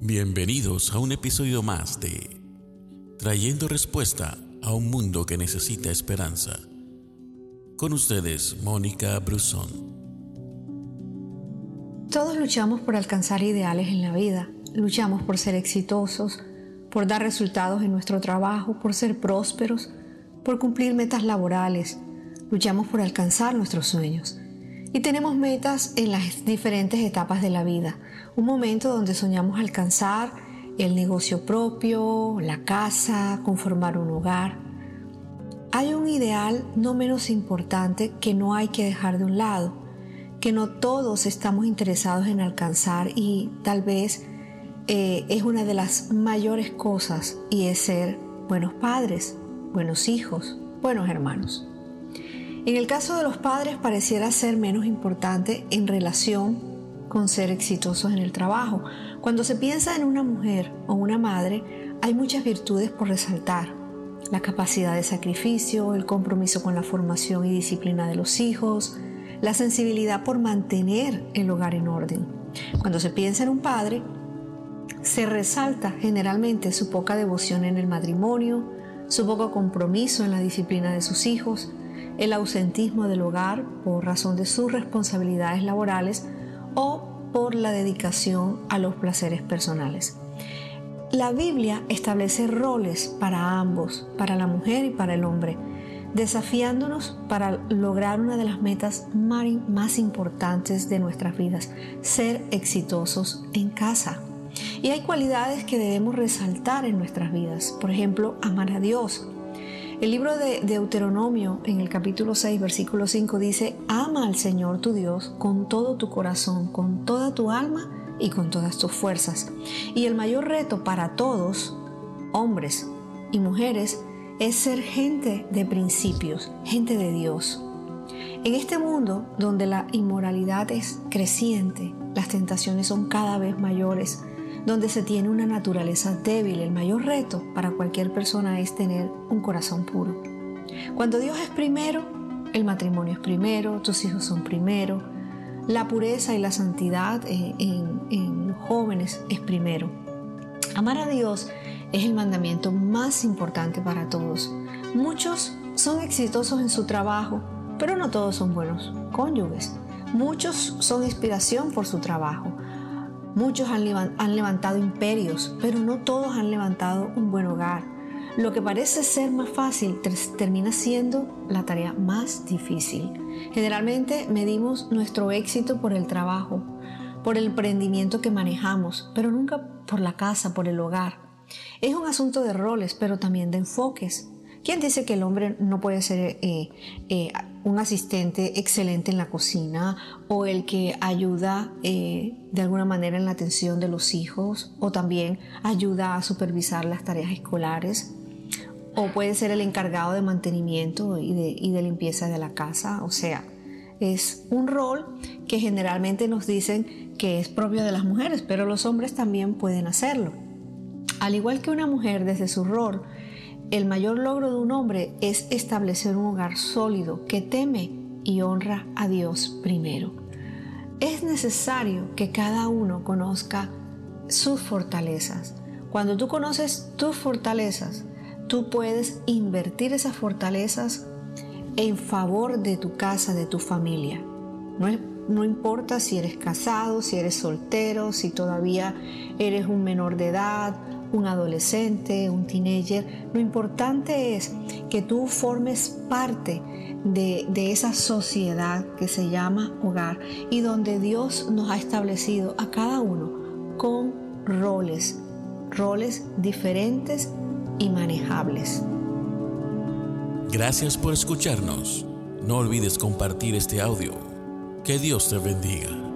Bienvenidos a un episodio más de Trayendo Respuesta a un Mundo que Necesita Esperanza. Con ustedes, Mónica Brusón. Todos luchamos por alcanzar ideales en la vida. Luchamos por ser exitosos, por dar resultados en nuestro trabajo, por ser prósperos, por cumplir metas laborales. Luchamos por alcanzar nuestros sueños. Y tenemos metas en las diferentes etapas de la vida. Un momento donde soñamos alcanzar el negocio propio, la casa, conformar un hogar. Hay un ideal no menos importante que no hay que dejar de un lado, que no todos estamos interesados en alcanzar y tal vez eh, es una de las mayores cosas y es ser buenos padres, buenos hijos, buenos hermanos. En el caso de los padres pareciera ser menos importante en relación con ser exitosos en el trabajo. Cuando se piensa en una mujer o una madre, hay muchas virtudes por resaltar. La capacidad de sacrificio, el compromiso con la formación y disciplina de los hijos, la sensibilidad por mantener el hogar en orden. Cuando se piensa en un padre, se resalta generalmente su poca devoción en el matrimonio, su poco compromiso en la disciplina de sus hijos, el ausentismo del hogar por razón de sus responsabilidades laborales o por la dedicación a los placeres personales. La Biblia establece roles para ambos, para la mujer y para el hombre, desafiándonos para lograr una de las metas más importantes de nuestras vidas, ser exitosos en casa. Y hay cualidades que debemos resaltar en nuestras vidas, por ejemplo, amar a Dios, el libro de Deuteronomio en el capítulo 6, versículo 5 dice, ama al Señor tu Dios con todo tu corazón, con toda tu alma y con todas tus fuerzas. Y el mayor reto para todos, hombres y mujeres, es ser gente de principios, gente de Dios. En este mundo donde la inmoralidad es creciente, las tentaciones son cada vez mayores, donde se tiene una naturaleza débil, el mayor reto para cualquier persona es tener un corazón puro. Cuando Dios es primero, el matrimonio es primero, tus hijos son primero, la pureza y la santidad en, en jóvenes es primero. Amar a Dios es el mandamiento más importante para todos. Muchos son exitosos en su trabajo, pero no todos son buenos cónyuges. Muchos son inspiración por su trabajo. Muchos han, levantado imperios, pero no todos han levantado un buen hogar. Lo que parece ser más fácil termina siendo la tarea más difícil. Generalmente medimos nuestro éxito por el trabajo, por el emprendimiento que manejamos, pero nunca por la casa, por el hogar. Es un asunto de roles, pero también de enfoques. ¿Quién dice que el hombre no puede ser eh, eh, un asistente excelente en la cocina o el que ayuda eh, de alguna manera en la atención de los hijos o también ayuda a supervisar las tareas escolares? O puede ser el encargado de mantenimiento y de, y de limpieza de la casa. O sea, es un rol que generalmente nos dicen que es propio de las mujeres, pero los hombres también pueden hacerlo. Al igual que una mujer desde su rol el mayor logro de un hombre es establecer un hogar sólido que teme y honra a Dios primero. Es necesario que cada uno conozca sus fortalezas. Cuando tú conoces tus fortalezas, tú puedes invertir esas fortalezas en favor de tu casa, de tu familia. No, no, importa si eres casado, si eres soltero, si todavía eres un menor de edad un adolescente, un teenager. Lo importante es que tú formes parte de, de, esa sociedad que se llama hogar y donde Dios nos ha establecido a cada uno con roles, roles diferentes y manejables. Gracias por escucharnos. No olvides compartir este audio. Que Dios te bendiga.